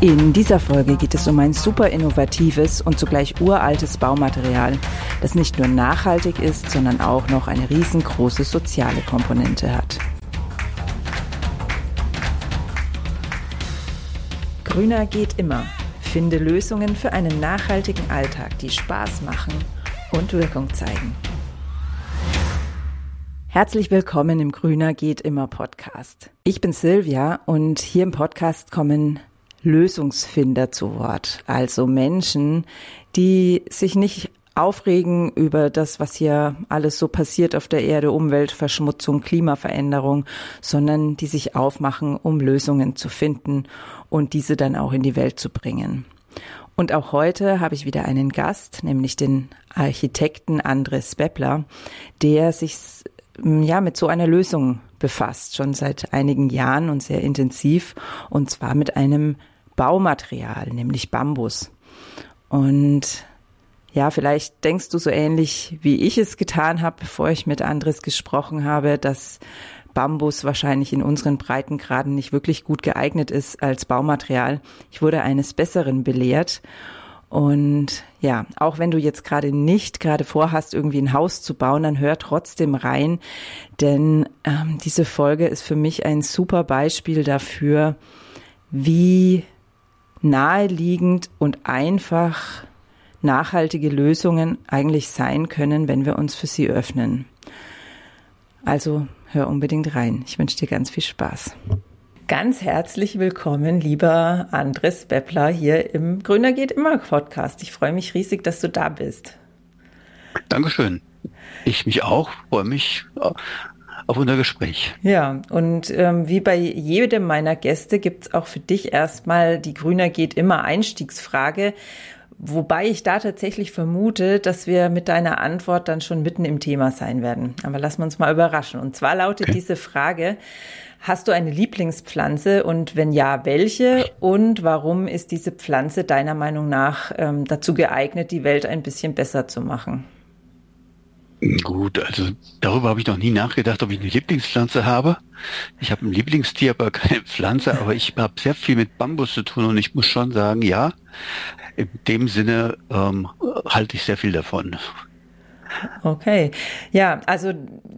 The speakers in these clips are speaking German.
In dieser Folge geht es um ein super innovatives und zugleich uraltes Baumaterial, das nicht nur nachhaltig ist, sondern auch noch eine riesengroße soziale Komponente hat. Grüner geht immer. Finde Lösungen für einen nachhaltigen Alltag, die Spaß machen und Wirkung zeigen. Herzlich willkommen im Grüner geht immer Podcast. Ich bin Silvia und hier im Podcast kommen Lösungsfinder zu Wort. Also Menschen, die sich nicht aufregen über das, was hier alles so passiert auf der Erde, Umweltverschmutzung, Klimaveränderung, sondern die sich aufmachen, um Lösungen zu finden und diese dann auch in die Welt zu bringen. Und auch heute habe ich wieder einen Gast, nämlich den Architekten Andres Beppler, der sich ja mit so einer Lösung befasst, schon seit einigen Jahren und sehr intensiv, und zwar mit einem Baumaterial, nämlich Bambus. Und ja, vielleicht denkst du so ähnlich, wie ich es getan habe, bevor ich mit Andres gesprochen habe, dass Bambus wahrscheinlich in unseren Breitengraden nicht wirklich gut geeignet ist als Baumaterial. Ich wurde eines Besseren belehrt. Und ja, auch wenn du jetzt gerade nicht gerade vorhast, irgendwie ein Haus zu bauen, dann hör trotzdem rein, denn ähm, diese Folge ist für mich ein super Beispiel dafür, wie naheliegend und einfach nachhaltige Lösungen eigentlich sein können, wenn wir uns für sie öffnen. Also hör unbedingt rein. Ich wünsche dir ganz viel Spaß. Ganz herzlich willkommen, lieber Andres Beppler, hier im Grüner geht immer Podcast. Ich freue mich riesig, dass du da bist. Dankeschön. Ich mich auch, freue mich auf unser Gespräch. Ja, und ähm, wie bei jedem meiner Gäste gibt's auch für dich erstmal die Grüner geht immer Einstiegsfrage. Wobei ich da tatsächlich vermute, dass wir mit deiner Antwort dann schon mitten im Thema sein werden. Aber lassen wir uns mal überraschen. Und zwar lautet okay. diese Frage, hast du eine Lieblingspflanze und wenn ja, welche? Und warum ist diese Pflanze deiner Meinung nach ähm, dazu geeignet, die Welt ein bisschen besser zu machen? Gut, also darüber habe ich noch nie nachgedacht, ob ich eine Lieblingspflanze habe. Ich habe ein Lieblingstier, aber keine Pflanze, aber ich habe sehr viel mit Bambus zu tun und ich muss schon sagen, ja, in dem Sinne ähm, halte ich sehr viel davon. Okay. Ja, also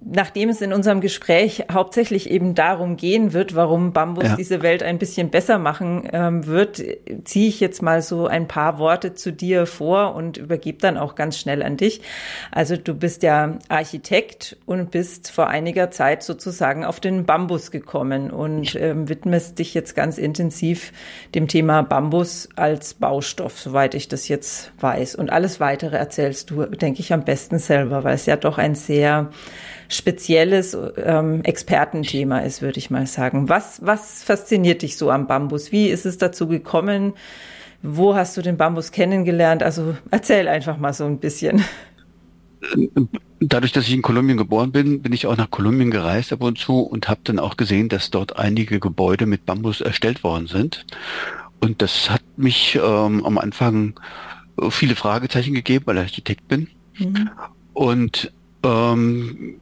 nachdem es in unserem Gespräch hauptsächlich eben darum gehen wird, warum Bambus ja. diese Welt ein bisschen besser machen ähm, wird, ziehe ich jetzt mal so ein paar Worte zu dir vor und übergebe dann auch ganz schnell an dich. Also du bist ja Architekt und bist vor einiger Zeit sozusagen auf den Bambus gekommen und ähm, widmest dich jetzt ganz intensiv dem Thema Bambus als Baustoff, soweit ich das jetzt weiß. Und alles weitere erzählst du, denke ich, am besten selber, weil es ja doch ein sehr spezielles ähm, Expertenthema ist, würde ich mal sagen. Was, was fasziniert dich so am Bambus? Wie ist es dazu gekommen? Wo hast du den Bambus kennengelernt? Also erzähl einfach mal so ein bisschen. Dadurch, dass ich in Kolumbien geboren bin, bin ich auch nach Kolumbien gereist ab und zu und habe dann auch gesehen, dass dort einige Gebäude mit Bambus erstellt worden sind. Und das hat mich ähm, am Anfang viele Fragezeichen gegeben, weil ich Architekt bin. Mhm. Und ähm,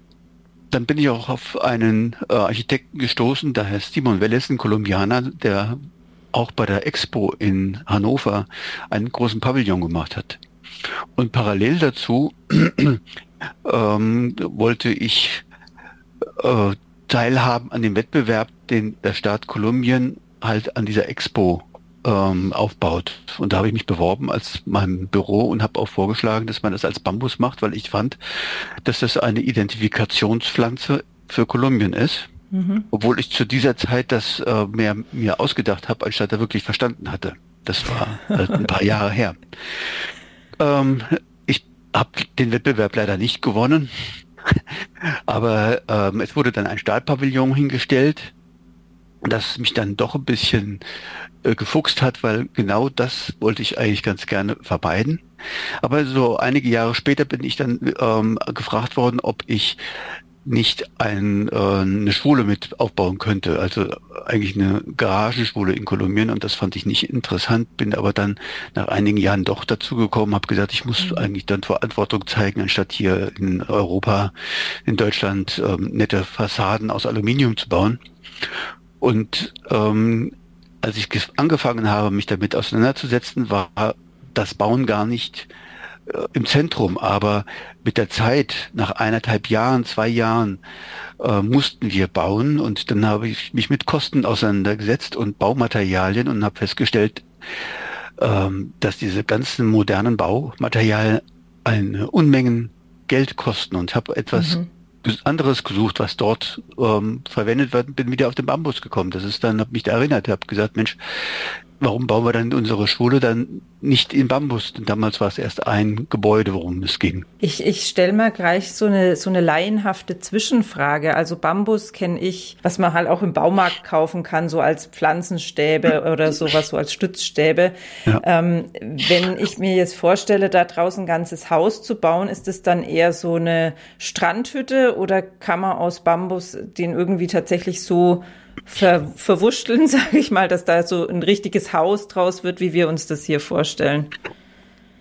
dann bin ich auch auf einen äh, Architekten gestoßen, der heißt Simon Welles, ein Kolumbianer, der auch bei der Expo in Hannover einen großen Pavillon gemacht hat. Und parallel dazu ähm, wollte ich äh, teilhaben an dem Wettbewerb, den der Staat Kolumbien halt an dieser Expo ähm, aufbaut. Und da habe ich mich beworben als meinem Büro und habe auch vorgeschlagen, dass man das als Bambus macht, weil ich fand, dass das eine Identifikationspflanze für Kolumbien ist. Mhm. Obwohl ich zu dieser Zeit das äh, mehr mir ausgedacht habe, anstatt er wirklich verstanden hatte. Das war halt ein paar Jahre her. Ähm, ich habe den Wettbewerb leider nicht gewonnen, aber ähm, es wurde dann ein Stahlpavillon hingestellt, das mich dann doch ein bisschen äh, gefuchst hat, weil genau das wollte ich eigentlich ganz gerne vermeiden. Aber so einige Jahre später bin ich dann ähm, gefragt worden, ob ich nicht ein, äh, eine Schule mit aufbauen könnte, also eigentlich eine Garagenschule in Kolumbien und das fand ich nicht interessant, bin aber dann nach einigen Jahren doch dazu gekommen, habe gesagt, ich muss mhm. eigentlich dann Verantwortung zeigen, anstatt hier in Europa, in Deutschland ähm, nette Fassaden aus Aluminium zu bauen. Und ähm, als ich angefangen habe, mich damit auseinanderzusetzen, war das Bauen gar nicht äh, im Zentrum, aber mit der Zeit, nach eineinhalb Jahren, zwei Jahren, äh, mussten wir bauen. Und dann habe ich mich mit Kosten auseinandergesetzt und Baumaterialien und habe festgestellt, ähm, dass diese ganzen modernen Baumaterialien eine Unmengen Geld kosten und habe etwas mhm anderes gesucht, was dort ähm, verwendet wird, bin wieder auf den Bambus gekommen. Das ist dann, habe mich da erinnert, habe gesagt, Mensch, warum bauen wir dann unsere Schule dann nicht in Bambus? Denn damals war es erst ein Gebäude, worum es ging. Ich, ich stelle mal gleich so eine, so eine laienhafte Zwischenfrage. Also Bambus kenne ich, was man halt auch im Baumarkt kaufen kann, so als Pflanzenstäbe oder sowas, so als Stützstäbe. Ja. Ähm, wenn ich mir jetzt vorstelle, da draußen ein ganzes Haus zu bauen, ist es dann eher so eine Strandhütte oder kann man aus Bambus den irgendwie tatsächlich so ver, verwursteln, sage ich mal, dass da so ein richtiges Haus draus wird, wie wir uns das hier vorstellen.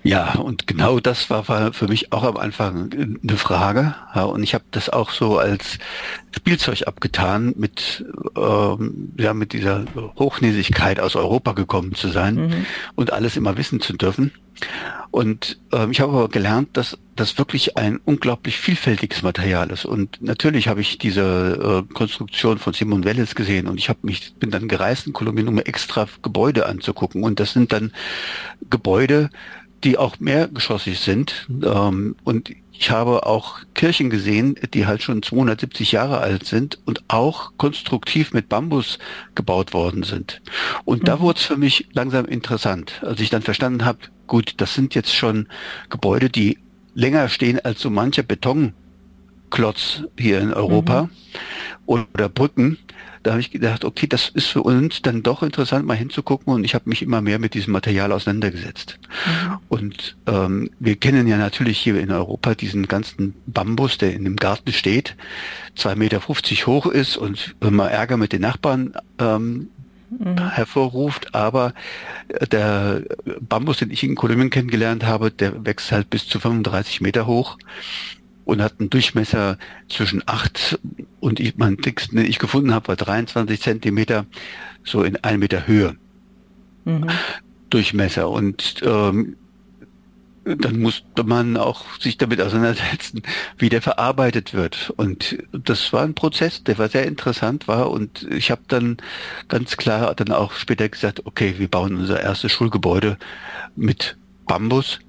Ja, und genau das war für mich auch am Anfang eine Frage. Ja, und ich habe das auch so als Spielzeug abgetan, mit, ähm, ja, mit dieser Hochnäsigkeit aus Europa gekommen zu sein mhm. und alles immer wissen zu dürfen. Und ähm, ich habe aber gelernt, dass das wirklich ein unglaublich vielfältiges Material ist. Und natürlich habe ich diese äh, Konstruktion von Simon Welles gesehen und ich habe mich bin dann gereist in Kolumbien, um extra Gebäude anzugucken. Und das sind dann Gebäude, die auch mehrgeschossig sind. Ähm, und ich habe auch Kirchen gesehen, die halt schon 270 Jahre alt sind und auch konstruktiv mit Bambus gebaut worden sind. Und mhm. da wurde es für mich langsam interessant, als ich dann verstanden habe, gut, das sind jetzt schon Gebäude, die länger stehen als so mancher Betonklotz hier in Europa mhm. oder Brücken da habe ich gedacht, okay, das ist für uns dann doch interessant, mal hinzugucken und ich habe mich immer mehr mit diesem Material auseinandergesetzt. Mhm. Und ähm, wir kennen ja natürlich hier in Europa diesen ganzen Bambus, der in dem Garten steht, 2,50 Meter hoch ist und immer Ärger mit den Nachbarn ähm, mhm. hervorruft, aber der Bambus, den ich in Kolumbien kennengelernt habe, der wächst halt bis zu 35 Meter hoch und hat einen Durchmesser zwischen acht und ich, mein dicksten, den ich gefunden habe, war 23 Zentimeter, so in einem Meter Höhe. Mhm. Durchmesser. Und ähm, dann musste man auch sich damit auseinandersetzen, wie der verarbeitet wird. Und das war ein Prozess, der war sehr interessant war. Und ich habe dann ganz klar dann auch später gesagt, okay, wir bauen unser erstes Schulgebäude mit Bambus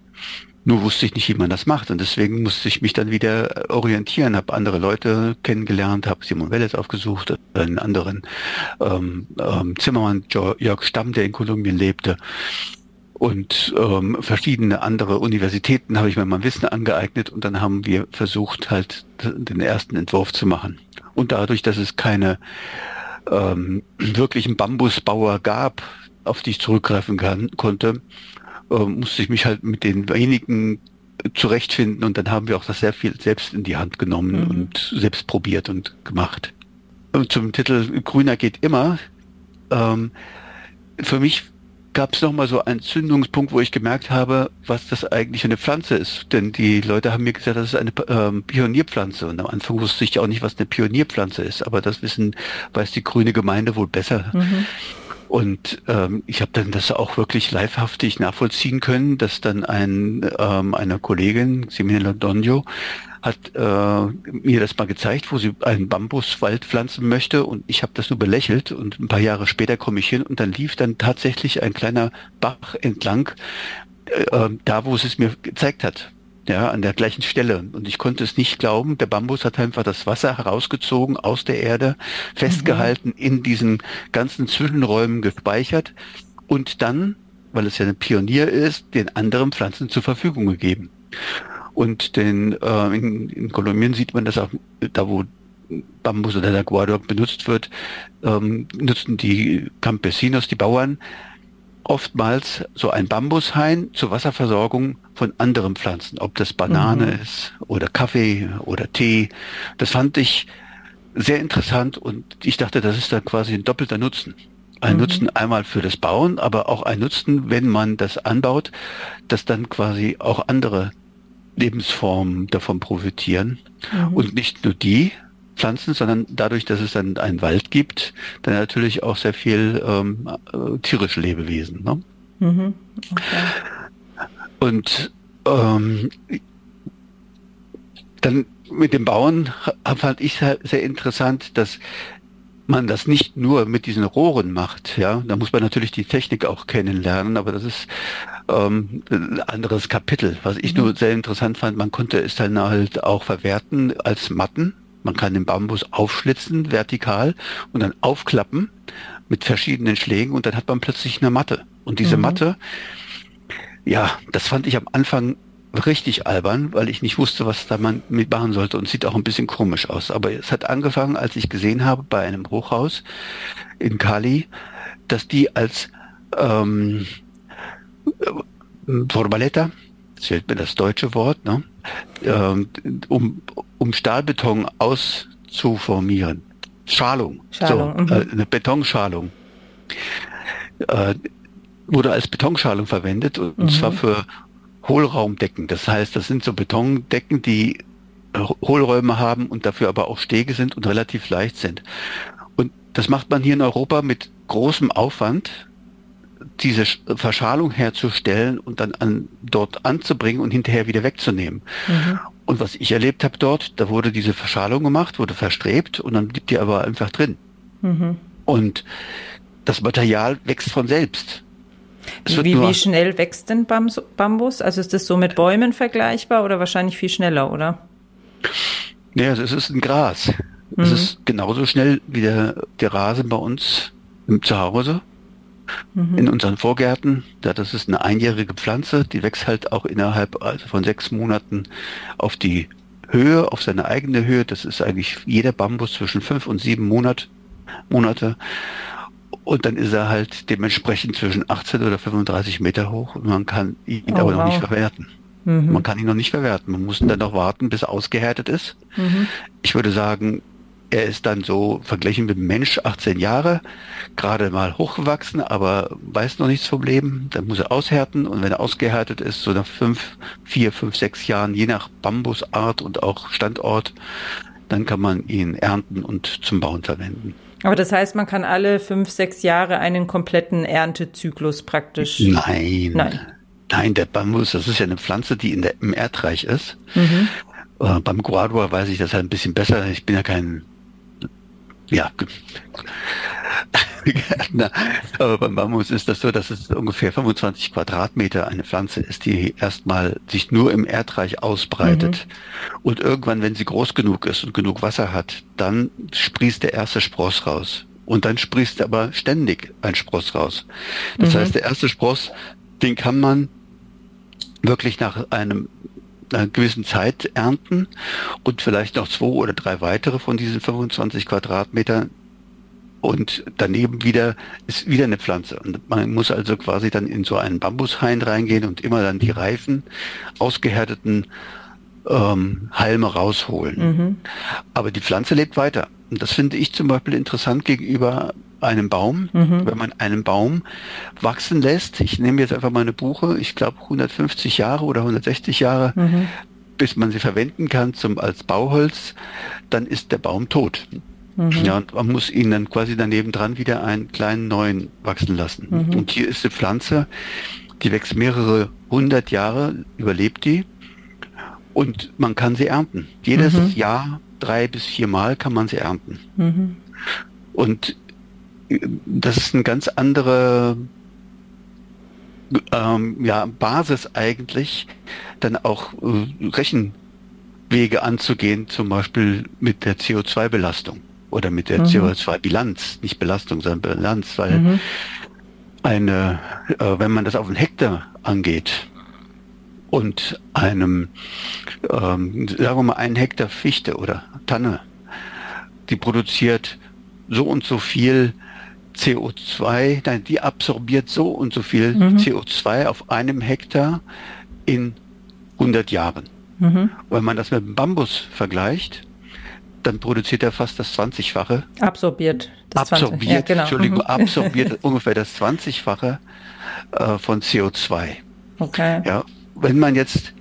nur wusste ich nicht, wie man das macht. Und deswegen musste ich mich dann wieder orientieren, habe andere Leute kennengelernt, habe Simon Welles aufgesucht, einen anderen ähm, ähm, Zimmermann, Jörg Stamm, der in Kolumbien lebte. Und ähm, verschiedene andere Universitäten habe ich mir mein Wissen angeeignet und dann haben wir versucht, halt den ersten Entwurf zu machen. Und dadurch, dass es keine ähm, wirklichen Bambusbauer gab, auf die ich zurückgreifen kann, konnte, äh, musste ich mich halt mit den wenigen zurechtfinden und dann haben wir auch das sehr viel selbst in die Hand genommen mhm. und selbst probiert und gemacht. Und zum Titel Grüner geht immer. Ähm, für mich gab es nochmal so einen Zündungspunkt, wo ich gemerkt habe, was das eigentlich eine Pflanze ist. Denn die Leute haben mir gesagt, das ist eine ähm, Pionierpflanze. Und am Anfang wusste ich auch nicht, was eine Pionierpflanze ist. Aber das wissen, weiß die grüne Gemeinde wohl besser. Mhm. Und ähm, ich habe dann das auch wirklich livehaftig nachvollziehen können, dass dann ein ähm, eine Kollegin, Simone Londonio, hat äh, mir das mal gezeigt, wo sie einen Bambuswald pflanzen möchte. Und ich habe das nur belächelt. Und ein paar Jahre später komme ich hin. Und dann lief dann tatsächlich ein kleiner Bach entlang, äh, äh da wo sie es mir gezeigt hat ja, an der gleichen Stelle. Und ich konnte es nicht glauben. Der Bambus hat einfach das Wasser herausgezogen aus der Erde, festgehalten, mhm. in diesen ganzen Zwischenräumen gespeichert und dann, weil es ja ein Pionier ist, den anderen Pflanzen zur Verfügung gegeben. Und den, äh, in, in Kolumbien sieht man das auch, da wo Bambus oder der Guador benutzt wird, ähm, nutzen die Campesinos, die Bauern, oftmals so ein Bambushain zur Wasserversorgung von anderen Pflanzen, ob das Banane mhm. ist oder Kaffee oder Tee. Das fand ich sehr interessant und ich dachte, das ist dann quasi ein doppelter Nutzen. Ein mhm. Nutzen einmal für das Bauen, aber auch ein Nutzen, wenn man das anbaut, dass dann quasi auch andere Lebensformen davon profitieren. Mhm. Und nicht nur die, Pflanzen, sondern dadurch, dass es dann einen Wald gibt, dann natürlich auch sehr viel ähm, äh, tierische Lebewesen. Ne? Mhm. Okay. Und ähm, dann mit dem Bauen fand ich sehr interessant, dass man das nicht nur mit diesen Rohren macht, ja, da muss man natürlich die Technik auch kennenlernen, aber das ist ähm, ein anderes Kapitel. Was ich mhm. nur sehr interessant fand, man konnte es dann halt auch verwerten als Matten. Man kann den Bambus aufschlitzen, vertikal, und dann aufklappen mit verschiedenen Schlägen und dann hat man plötzlich eine Matte. Und diese mhm. Matte, ja, das fand ich am Anfang richtig albern, weil ich nicht wusste, was da man mit machen sollte und sieht auch ein bisschen komisch aus. Aber es hat angefangen, als ich gesehen habe bei einem Hochhaus in Kali, dass die als ähm, Formaletta, das fehlt mir das deutsche Wort, ne? Ähm, um, um Stahlbeton auszuformieren. Schalung, Schalung so, mhm. äh, eine Betonschalung. Äh, wurde als Betonschalung verwendet und mhm. zwar für Hohlraumdecken. Das heißt, das sind so Betondecken, die Hohlräume haben und dafür aber auch Stege sind und relativ leicht sind. Und das macht man hier in Europa mit großem Aufwand, diese Verschalung herzustellen und dann an, dort anzubringen und hinterher wieder wegzunehmen. Mhm. Und was ich erlebt habe dort, da wurde diese Verschalung gemacht, wurde verstrebt und dann blieb die aber einfach drin. Mhm. Und das Material wächst von selbst. Wie, wie schnell wächst denn Bambus? Also ist das so mit Bäumen vergleichbar oder wahrscheinlich viel schneller, oder? Ja, es ist ein Gras. Mhm. Es ist genauso schnell wie der, der Rasen bei uns im Zuhause. Mhm. In unseren Vorgärten, da das ist eine einjährige Pflanze, die wächst halt auch innerhalb also von sechs Monaten auf die Höhe, auf seine eigene Höhe. Das ist eigentlich jeder Bambus zwischen fünf und sieben Monat, Monate. Und dann ist er halt dementsprechend zwischen 18 oder 35 Meter hoch und man kann ihn oh, aber noch nicht verwerten. Mhm. Man kann ihn noch nicht verwerten. Man muss dann noch warten, bis er ausgehärtet ist. Mhm. Ich würde sagen, er ist dann so verglichen mit dem Mensch 18 Jahre, gerade mal hochgewachsen, aber weiß noch nichts vom Leben. Dann muss er aushärten und wenn er ausgehärtet ist, so nach fünf, vier, fünf, sechs Jahren, je nach Bambusart und auch Standort, dann kann man ihn ernten und zum Bauen verwenden. Aber das heißt, man kann alle fünf, sechs Jahre einen kompletten Erntezyklus praktisch. Nein. Nein. Nein, der Bambus, das ist ja eine Pflanze, die in der, im Erdreich ist. Mhm. Äh, beim Guadua weiß ich das halt ein bisschen besser. Ich bin ja kein, ja, Gärtner. Aber beim Bambus ist das so, dass es ungefähr 25 Quadratmeter eine Pflanze ist, die erstmal sich nur im Erdreich ausbreitet. Mhm. Und irgendwann, wenn sie groß genug ist und genug Wasser hat, dann sprießt der erste Spross raus. Und dann sprießt aber ständig ein Spross raus. Das mhm. heißt, der erste Spross, den kann man wirklich nach einem einer gewissen Zeit ernten und vielleicht noch zwei oder drei weitere von diesen 25 Quadratmetern und daneben wieder ist wieder eine Pflanze. Und man muss also quasi dann in so einen Bambushain reingehen und immer dann die reifen, ausgehärteten ähm, Halme rausholen. Mhm. Aber die Pflanze lebt weiter. Und das finde ich zum Beispiel interessant gegenüber einem Baum. Mhm. Wenn man einen Baum wachsen lässt, ich nehme jetzt einfach mal eine Buche, ich glaube 150 Jahre oder 160 Jahre, mhm. bis man sie verwenden kann zum, als Bauholz, dann ist der Baum tot. Mhm. Ja, und man muss ihn dann quasi daneben dran wieder einen kleinen neuen wachsen lassen. Mhm. Und hier ist die Pflanze, die wächst mehrere hundert Jahre, überlebt die und man kann sie ernten. Jedes mhm. Jahr drei bis vier Mal kann man sie ernten. Mhm. Und das ist eine ganz andere ähm, ja, Basis eigentlich, dann auch äh, Rechenwege anzugehen, zum Beispiel mit der CO2-Belastung oder mit der mhm. CO2-Bilanz, nicht Belastung, sondern Bilanz, weil mhm. eine, äh, wenn man das auf einen Hektar angeht und einem, ähm, sagen wir mal, einen Hektar Fichte oder Tanne, die produziert so und so viel CO2, nein, die absorbiert so und so viel mhm. CO2 auf einem Hektar in 100 Jahren. Mhm. Wenn man das mit dem Bambus vergleicht, dann produziert er fast das 20-fache. Absorbiert. Das absorbiert, ja, genau. Entschuldigung, mhm. absorbiert ungefähr das 20-fache äh, von CO2. Okay. Ja, wenn man jetzt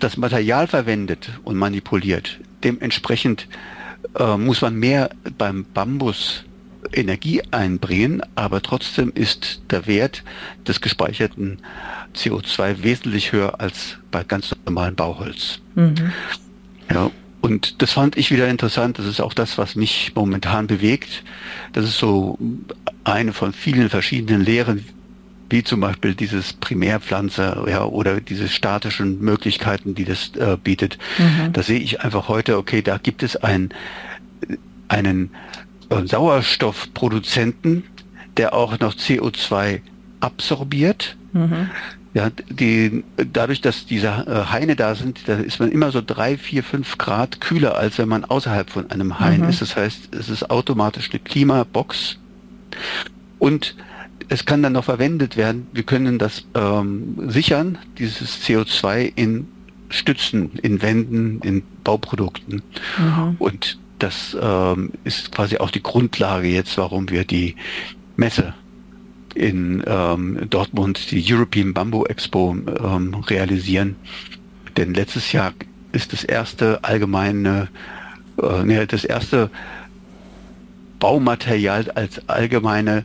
das Material verwendet und manipuliert, dementsprechend äh, muss man mehr beim Bambus Energie einbringen, aber trotzdem ist der Wert des gespeicherten CO2 wesentlich höher als bei ganz normalem Bauholz. Mhm. Ja, und das fand ich wieder interessant. Das ist auch das, was mich momentan bewegt. Das ist so eine von vielen verschiedenen Lehren, wie zum Beispiel dieses Primärpflanzer ja, oder diese statischen Möglichkeiten, die das äh, bietet. Mhm. Da sehe ich einfach heute, okay, da gibt es ein, einen Sauerstoffproduzenten, der auch noch CO2 absorbiert. Mhm. Ja, die, dadurch, dass diese äh, Haine da sind, da ist man immer so drei, vier, fünf Grad kühler, als wenn man außerhalb von einem Hain mhm. ist. Das heißt, es ist automatisch eine Klimabox. Und es kann dann noch verwendet werden. Wir können das ähm, sichern, dieses CO2 in Stützen, in Wänden, in Bauprodukten. Mhm. Und das ähm, ist quasi auch die Grundlage jetzt, warum wir die Messe in ähm, Dortmund, die European Bamboo Expo, ähm, realisieren. Denn letztes Jahr ist das erste allgemeine, äh, nee, das erste Baumaterial als allgemeine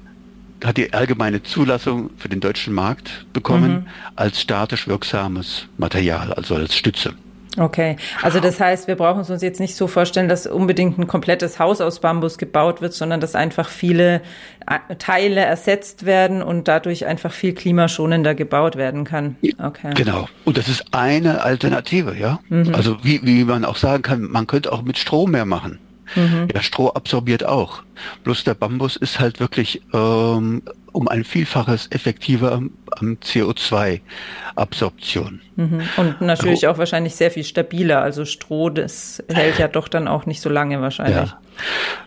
hat die allgemeine Zulassung für den deutschen Markt bekommen mhm. als statisch wirksames Material, also als Stütze. Okay, also das heißt, wir brauchen es uns jetzt nicht so vorstellen, dass unbedingt ein komplettes Haus aus Bambus gebaut wird, sondern dass einfach viele äh, Teile ersetzt werden und dadurch einfach viel klimaschonender gebaut werden kann. Okay. Genau. Und das ist eine Alternative, ja. Mhm. Also wie, wie man auch sagen kann, man könnte auch mit Strom mehr machen. Mhm. Ja, Stroh absorbiert auch. Bloß der Bambus ist halt wirklich ähm, um ein Vielfaches effektiver am, am CO2-Absorption. Mhm. Und natürlich also, auch wahrscheinlich sehr viel stabiler. Also Stroh, das hält ja doch dann auch nicht so lange wahrscheinlich. Ja.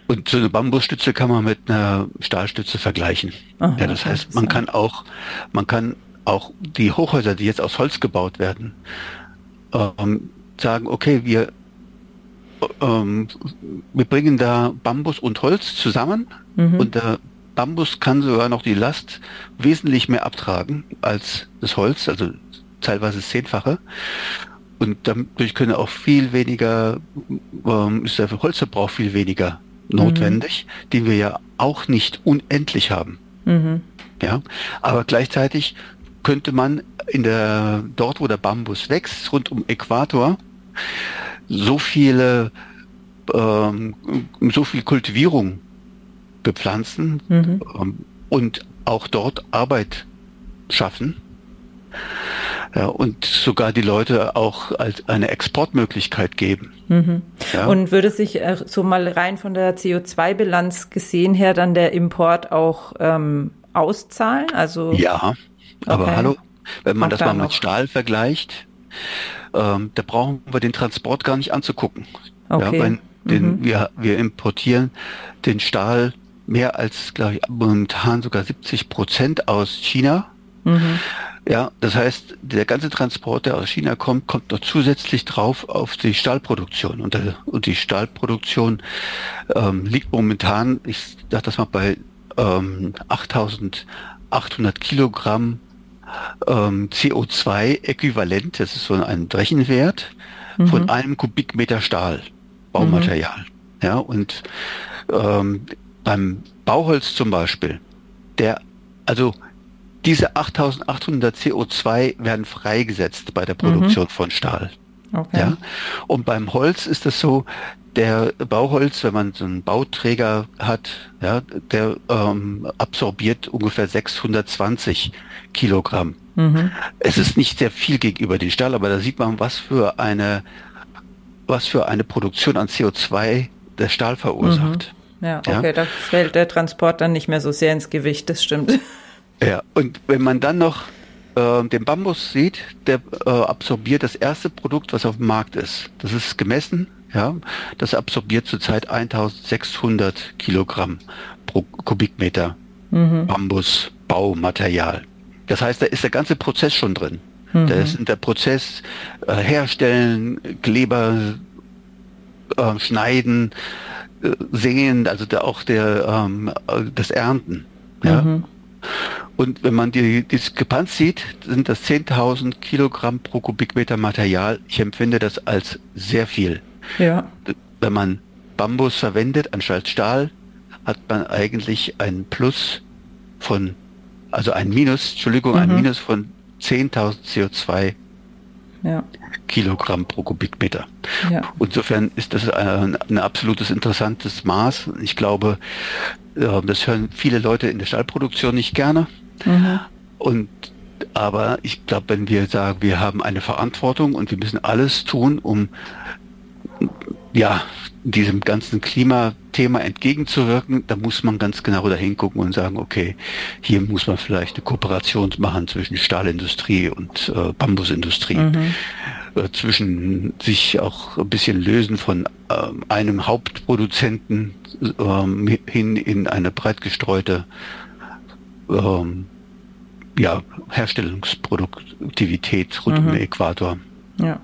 Und so eine Bambusstütze kann man mit einer Stahlstütze vergleichen. Aha, ja, das heißt, man kann auch, man kann auch die Hochhäuser, die jetzt aus Holz gebaut werden, ähm, sagen, okay, wir ähm, wir bringen da Bambus und Holz zusammen mhm. und der Bambus kann sogar noch die Last wesentlich mehr abtragen als das Holz, also teilweise Zehnfache. Und dadurch können auch viel weniger, ähm, ist der Holzverbrauch viel weniger notwendig, mhm. den wir ja auch nicht unendlich haben. Mhm. Ja, aber gleichzeitig könnte man in der, dort wo der Bambus wächst, rund um Äquator, so viele, ähm, so viel Kultivierung bepflanzen mhm. ähm, und auch dort Arbeit schaffen. Ja, und sogar die Leute auch als eine Exportmöglichkeit geben. Mhm. Ja. Und würde sich äh, so mal rein von der CO2-Bilanz gesehen her dann der Import auch ähm, auszahlen? Also ja, aber okay. hallo, wenn man Macht das mal mit Stahl vergleicht, ähm, da brauchen wir den Transport gar nicht anzugucken. Okay. Ja, den, mhm. wir, wir importieren den Stahl mehr als, glaube ich, momentan sogar 70 Prozent aus China. Mhm. Ja, das heißt, der ganze Transport, der aus China kommt, kommt noch zusätzlich drauf auf die Stahlproduktion. Und, der, und die Stahlproduktion ähm, liegt momentan, ich sage das mal, bei ähm, 8800 Kilogramm ähm, CO2-Äquivalent, das ist so ein Rechenwert, mhm. von einem Kubikmeter Stahl, Baumaterial. Mhm. Ja, und ähm, beim Bauholz zum Beispiel, der, also diese 8800 CO2 werden freigesetzt bei der Produktion mhm. von Stahl. Okay. Ja? Und beim Holz ist es so, der Bauholz, wenn man so einen Bauträger hat, ja, der ähm, absorbiert ungefähr 620 Kilogramm. Mhm. Es ist nicht sehr viel gegenüber den Stahl, aber da sieht man, was für eine, was für eine Produktion an CO2 der Stahl verursacht. Mhm. Ja, okay, ja? da fällt der Transport dann nicht mehr so sehr ins Gewicht, das stimmt. Ja, und wenn man dann noch äh, den Bambus sieht, der äh, absorbiert das erste Produkt, was auf dem Markt ist. Das ist gemessen ja, das absorbiert zurzeit 1600 Kilogramm pro Kubikmeter mhm. Bambusbaumaterial. Das heißt, da ist der ganze Prozess schon drin. Mhm. Da ist der Prozess äh, herstellen, Kleber äh, schneiden, äh, säen, also der, auch der ähm, das Ernten. Ja. Mhm. Und wenn man die Diskrepanz sieht, sind das 10.000 Kilogramm pro Kubikmeter Material. Ich empfinde das als sehr viel. Ja. Wenn man Bambus verwendet anstatt Stahl, hat man eigentlich ein Plus von, also ein Minus, Entschuldigung, mhm. ein Minus von 10.000 CO2 ja. Kilogramm pro Kubikmeter. Ja. Insofern ist das ein, ein, absolutes interessantes Maß. Ich glaube, das hören viele Leute in der Stahlproduktion nicht gerne. Mhm. Und aber ich glaube, wenn wir sagen, wir haben eine Verantwortung und wir müssen alles tun, um ja, diesem ganzen Klimathema entgegenzuwirken, da muss man ganz genau dahin gucken und sagen, okay, hier muss man vielleicht eine Kooperation machen zwischen Stahlindustrie und äh, Bambusindustrie, mhm. Äh, zwischen sich auch ein bisschen lösen von äh, einem Hauptproduzenten ähm, hin in eine breit gestreute ähm, ja, Herstellungsproduktivität rund mhm. um den Äquator. Ja.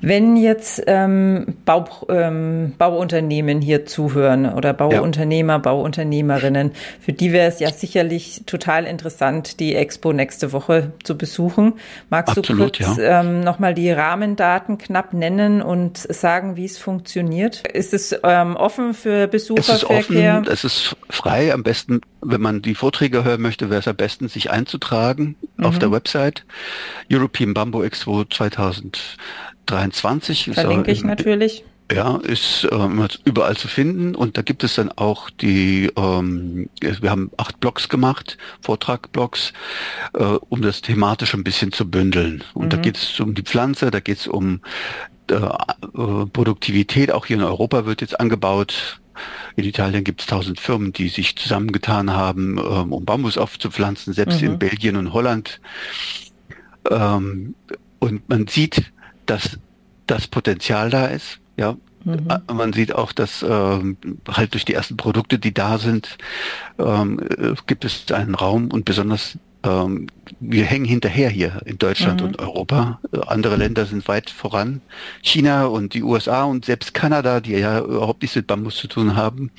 Wenn jetzt ähm, Bau, ähm, Bauunternehmen hier zuhören oder Bauunternehmer, ja. Bauunternehmerinnen, für die wäre es ja sicherlich total interessant, die Expo nächste Woche zu besuchen. Magst Absolut, du kurz ja. ähm, nochmal die Rahmendaten knapp nennen und sagen, wie es funktioniert? Ist es ähm, offen für Besucherverkehr? Es ist offen, es ist frei. Am besten, wenn man die Vorträge hören möchte, wäre es am besten, sich einzutragen mhm. auf der Website European Bamboo Expo 2000. 23. Verlinke ich natürlich. Ja, ist ähm, überall zu finden und da gibt es dann auch die, ähm, wir haben acht Blogs gemacht, Vortragblogs, äh, um das thematisch ein bisschen zu bündeln. Und mhm. da geht es um die Pflanze, da geht es um äh, äh, Produktivität, auch hier in Europa wird jetzt angebaut. In Italien gibt es tausend Firmen, die sich zusammengetan haben, ähm, um Bambus aufzupflanzen, selbst mhm. in Belgien und Holland. Ähm, und man sieht, dass das Potenzial da ist. Ja, Mhm. Äh, man sieht auch, dass ähm, halt durch die ersten Produkte, die da sind, ähm, äh, gibt es einen Raum und besonders ähm, wir hängen hinterher hier in Deutschland mhm. und Europa. Andere Länder sind weit voran. China und die USA und selbst Kanada, die ja überhaupt nichts mit Bambus zu tun haben,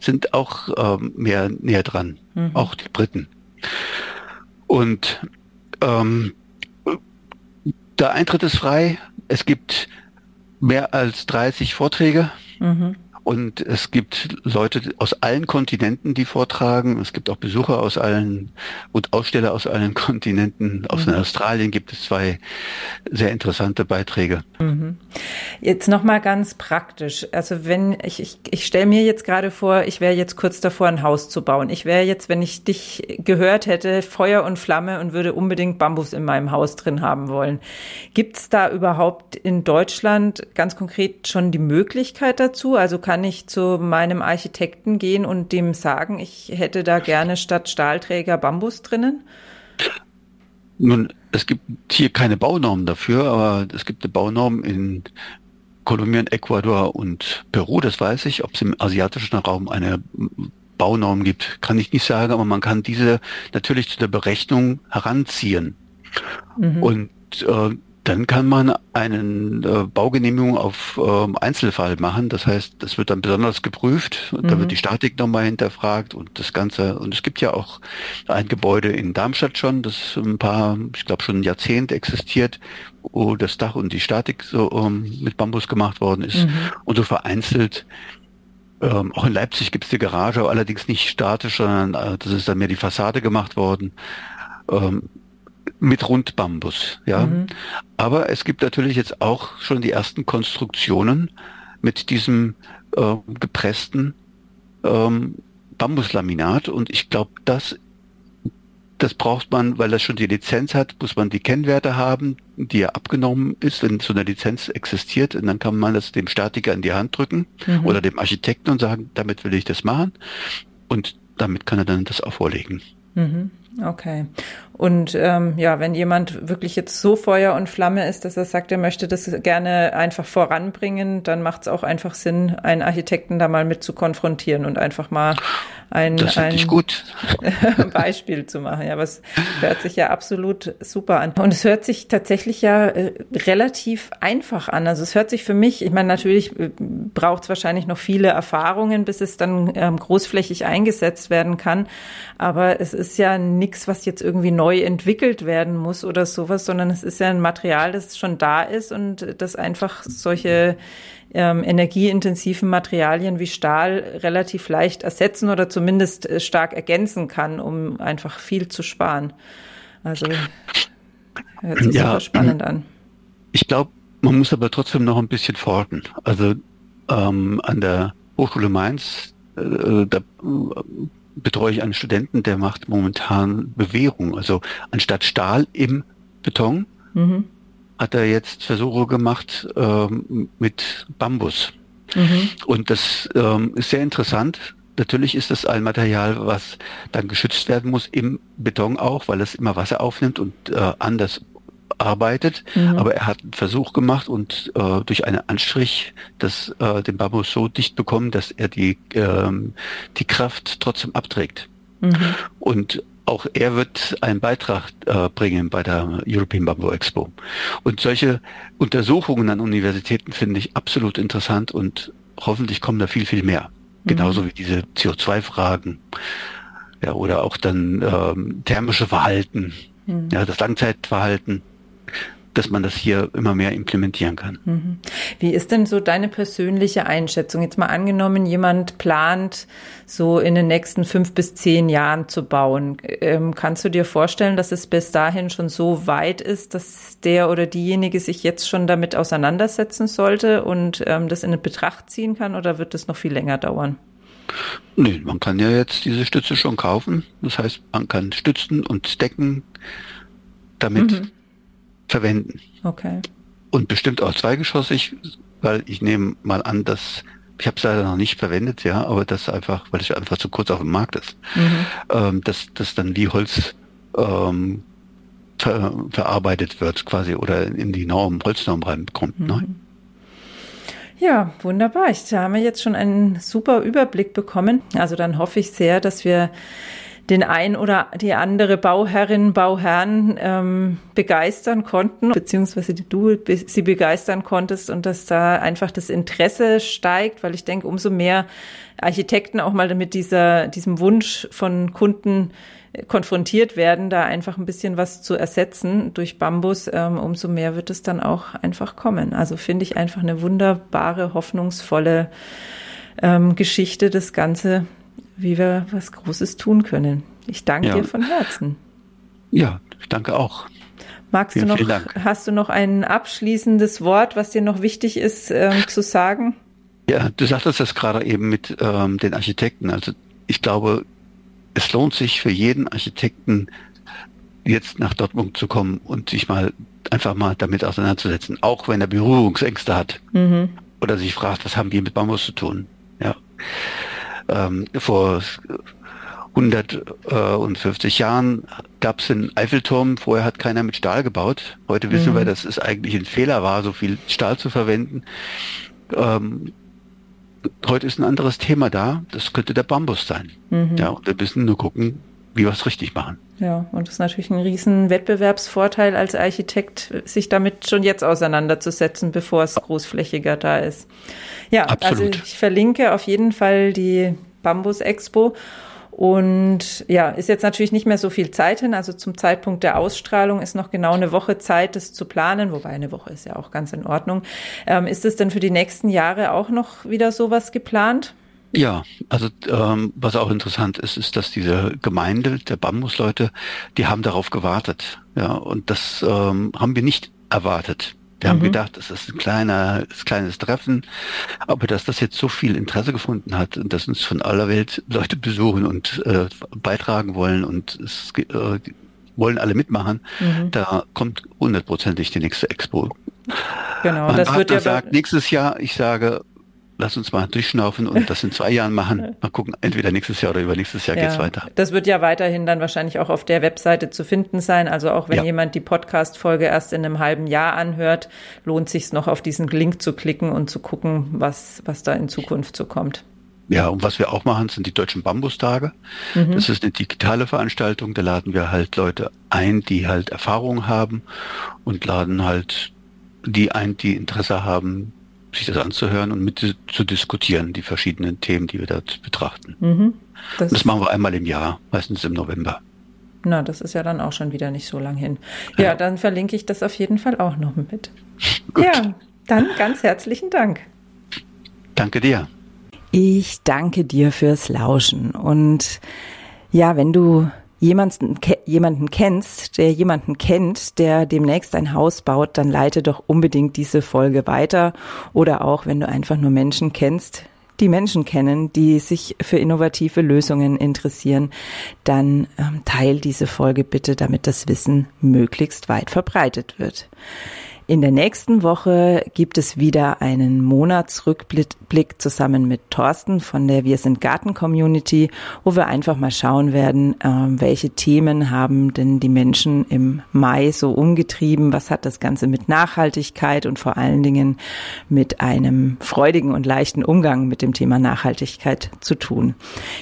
sind auch ähm, mehr näher dran. Mhm. Auch die Briten. Und ähm, der Eintritt ist frei. Es gibt mehr als 30 Vorträge. Mhm. Und es gibt Leute aus allen Kontinenten, die vortragen. Es gibt auch Besucher aus allen und Aussteller aus allen Kontinenten. Aus mhm. Australien gibt es zwei sehr interessante Beiträge. Mhm. Jetzt nochmal ganz praktisch. Also wenn ich, ich, ich stelle mir jetzt gerade vor, ich wäre jetzt kurz davor, ein Haus zu bauen. Ich wäre jetzt, wenn ich dich gehört hätte, Feuer und Flamme und würde unbedingt Bambus in meinem Haus drin haben wollen. Gibt es da überhaupt in Deutschland ganz konkret schon die Möglichkeit dazu? Also kann kann ich zu meinem Architekten gehen und dem sagen, ich hätte da gerne statt Stahlträger Bambus drinnen? Nun, es gibt hier keine Baunormen dafür, aber es gibt eine Baunorm in Kolumbien, Ecuador und Peru, das weiß ich. Ob es im asiatischen Raum eine Baunorm gibt, kann ich nicht sagen, aber man kann diese natürlich zu der Berechnung heranziehen. Mhm. Und äh, dann kann man einen äh, Baugenehmigung auf ähm, Einzelfall machen. Das heißt, das wird dann besonders geprüft. Und mhm. Da wird die Statik nochmal hinterfragt und das Ganze. Und es gibt ja auch ein Gebäude in Darmstadt schon, das ein paar, ich glaube schon ein Jahrzehnt existiert, wo das Dach und die Statik so ähm, mit Bambus gemacht worden ist. Mhm. Und so vereinzelt ähm, auch in Leipzig gibt es die Garage, allerdings nicht statisch, sondern äh, das ist dann mehr die Fassade gemacht worden. Ähm, mit Rundbambus, ja. Mhm. Aber es gibt natürlich jetzt auch schon die ersten Konstruktionen mit diesem äh, gepressten ähm, Bambuslaminat und ich glaube, das das braucht man, weil das schon die Lizenz hat, muss man die Kennwerte haben, die ja abgenommen ist, wenn so eine Lizenz existiert. Und dann kann man das dem Statiker in die Hand drücken mhm. oder dem Architekten und sagen, damit will ich das machen. Und damit kann er dann das auch vorlegen. Mhm. Okay. Und ähm, ja, wenn jemand wirklich jetzt so Feuer und Flamme ist, dass er sagt, er möchte das gerne einfach voranbringen, dann macht es auch einfach Sinn, einen Architekten da mal mit zu konfrontieren und einfach mal ein, ein Beispiel zu machen. Ja, was hört sich ja absolut super an. Und es hört sich tatsächlich ja äh, relativ einfach an. Also es hört sich für mich, ich meine, natürlich äh, braucht es wahrscheinlich noch viele Erfahrungen, bis es dann ähm, großflächig eingesetzt werden kann. Aber es ist ja nichts, was jetzt irgendwie neu entwickelt werden muss oder sowas, sondern es ist ja ein Material, das schon da ist und das einfach solche ähm, energieintensiven Materialien wie Stahl relativ leicht ersetzen oder zumindest äh, stark ergänzen kann, um einfach viel zu sparen. Also hört sich ja, super spannend an. Ich glaube, man muss aber trotzdem noch ein bisschen forschen. Also ähm, an der Hochschule Mainz, äh, da äh, betreue ich einen Studenten, der macht momentan Bewährung. Also anstatt Stahl im Beton mhm. Hat er jetzt Versuche gemacht ähm, mit Bambus. Mhm. Und das ähm, ist sehr interessant. Natürlich ist das ein Material, was dann geschützt werden muss im Beton auch, weil es immer Wasser aufnimmt und äh, anders arbeitet. Mhm. Aber er hat einen Versuch gemacht und äh, durch einen Anstrich das, äh, den Bambus so dicht bekommen, dass er die, ähm, die Kraft trotzdem abträgt. Mhm. Und auch er wird einen Beitrag äh, bringen bei der European Bamboo Expo. Und solche Untersuchungen an Universitäten finde ich absolut interessant und hoffentlich kommen da viel, viel mehr. Mhm. Genauso wie diese CO2-Fragen. Ja, oder auch dann ähm, thermische Verhalten, mhm. ja, das Langzeitverhalten dass man das hier immer mehr implementieren kann. Mhm. Wie ist denn so deine persönliche Einschätzung? Jetzt mal angenommen, jemand plant, so in den nächsten fünf bis zehn Jahren zu bauen. Ähm, kannst du dir vorstellen, dass es bis dahin schon so weit ist, dass der oder diejenige sich jetzt schon damit auseinandersetzen sollte und ähm, das in Betracht ziehen kann oder wird es noch viel länger dauern? Nee, man kann ja jetzt diese Stütze schon kaufen. Das heißt, man kann Stützen und Decken damit mhm verwenden. Okay. Und bestimmt auch zweigeschossig, weil ich nehme mal an, dass ich habe es leider noch nicht verwendet, ja, aber das einfach, weil es einfach zu kurz auf dem Markt ist, mhm. ähm, dass das dann wie Holz ähm, ver, verarbeitet wird quasi oder in die Norm, Holznorm reinkommt. Ne? Mhm. Ne? Ja, wunderbar. Ich habe jetzt schon einen super Überblick bekommen. Also dann hoffe ich sehr, dass wir den ein oder die andere Bauherrin, Bauherrn ähm, begeistern konnten, beziehungsweise du sie begeistern konntest und dass da einfach das Interesse steigt, weil ich denke, umso mehr Architekten auch mal mit dieser, diesem Wunsch von Kunden konfrontiert werden, da einfach ein bisschen was zu ersetzen durch Bambus, ähm, umso mehr wird es dann auch einfach kommen. Also finde ich einfach eine wunderbare, hoffnungsvolle ähm, Geschichte, das Ganze wie wir was Großes tun können. Ich danke ja. dir von Herzen. Ja, ich danke auch. Magst vielen, du noch, hast du noch ein abschließendes Wort, was dir noch wichtig ist ähm, zu sagen? Ja, du sagtest das gerade eben mit ähm, den Architekten. Also ich glaube, es lohnt sich für jeden Architekten, jetzt nach Dortmund zu kommen und sich mal einfach mal damit auseinanderzusetzen, auch wenn er Berührungsängste hat mhm. oder sich fragt, was haben wir mit Bambus zu tun? Ja ähm, vor 150 Jahren gab es den Eiffelturm, vorher hat keiner mit Stahl gebaut. Heute wissen mhm. wir, dass es eigentlich ein Fehler war, so viel Stahl zu verwenden. Ähm, heute ist ein anderes Thema da, das könnte der Bambus sein. Mhm. Ja, und wir müssen nur gucken, wie wir es richtig machen. Ja, und das ist natürlich ein riesen Wettbewerbsvorteil als Architekt, sich damit schon jetzt auseinanderzusetzen, bevor es großflächiger da ist. Ja, also Absolut. also ich verlinke auf jeden Fall die Bambus Expo. Und ja, ist jetzt natürlich nicht mehr so viel Zeit hin. Also zum Zeitpunkt der Ausstrahlung ist noch genau eine Woche Zeit, das zu planen. Wobei eine Woche ist ja auch ganz in Ordnung. Ähm, ist es denn für die nächsten Jahre auch noch wieder sowas geplant? Ja, also ähm, was auch interessant ist, ist, dass diese Gemeinde der Bambusleute, die haben darauf gewartet. Ja, und das ähm, haben wir nicht erwartet. Wir mhm. haben gedacht, das ist ein kleiner, ein kleines Treffen, aber dass das jetzt so viel Interesse gefunden hat und dass uns von aller Welt Leute besuchen und äh, beitragen wollen und es äh, wollen alle mitmachen, mhm. da kommt hundertprozentig die nächste Expo. Genau, Man das wird ja sagt nächstes Jahr, ich sage lass uns mal durchschnaufen und das in zwei Jahren machen. Mal gucken, entweder nächstes Jahr oder übernächstes Jahr ja, geht's weiter. Das wird ja weiterhin dann wahrscheinlich auch auf der Webseite zu finden sein. Also auch wenn ja. jemand die Podcast-Folge erst in einem halben Jahr anhört, lohnt sich noch auf diesen Link zu klicken und zu gucken, was, was da in Zukunft so kommt. Ja, und was wir auch machen, sind die deutschen Bambustage. Mhm. Das ist eine digitale Veranstaltung. Da laden wir halt Leute ein, die halt Erfahrung haben und laden halt die ein, die Interesse haben, sich das anzuhören und mit zu diskutieren, die verschiedenen Themen, die wir dort betrachten. Mhm. Das, das, machen wir einmal im Jahr, meistens im November. Na, das ist ja dann auch schon wieder nicht so lang hin. Ja, ja. dann verlinke ich das auf jeden Fall auch noch mit. ja, dann ganz herzlichen Dank. Danke dir. Ich danke dir fürs Lauschen. Und ja, wenn du jemanden, jemanden kennst, der jemanden kennt, der demnächst ein Haus baut, dann leite doch unbedingt diese Folge weiter. Oder auch, wenn du einfach nur Menschen kennst, die Menschen kennen, die sich für innovative Lösungen interessieren, dann ähm, teil diese Folge bitte, damit das Wissen möglichst weit verbreitet wird. In der nächsten Woche gibt es wieder einen Monatsrückblick zusammen mit Thorsten von der Wir sind Garten Community, wo wir einfach mal schauen werden, ähm, welche Themen haben denn die Menschen im Mai so umgetrieben, was hat das Ganze mit Nachhaltigkeit und vor allen Dingen mit einem freudigen und leichten Umgang mit dem Thema Nachhaltigkeit zu tun.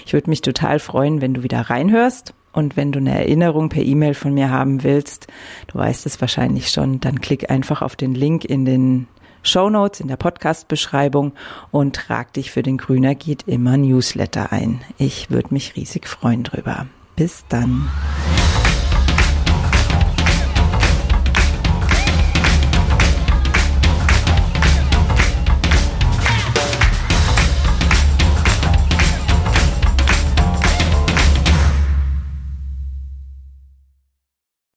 Ich würde mich total freuen, wenn du wieder reinhörst und wenn du eine Erinnerung per E-Mail von mir haben willst, du weißt es wahrscheinlich schon, dann klick einfach auf den Link in den Show Notes in der Podcast-Beschreibung und trag dich für den Grüner geht immer Newsletter ein. Ich würde mich riesig freuen drüber. Bis dann.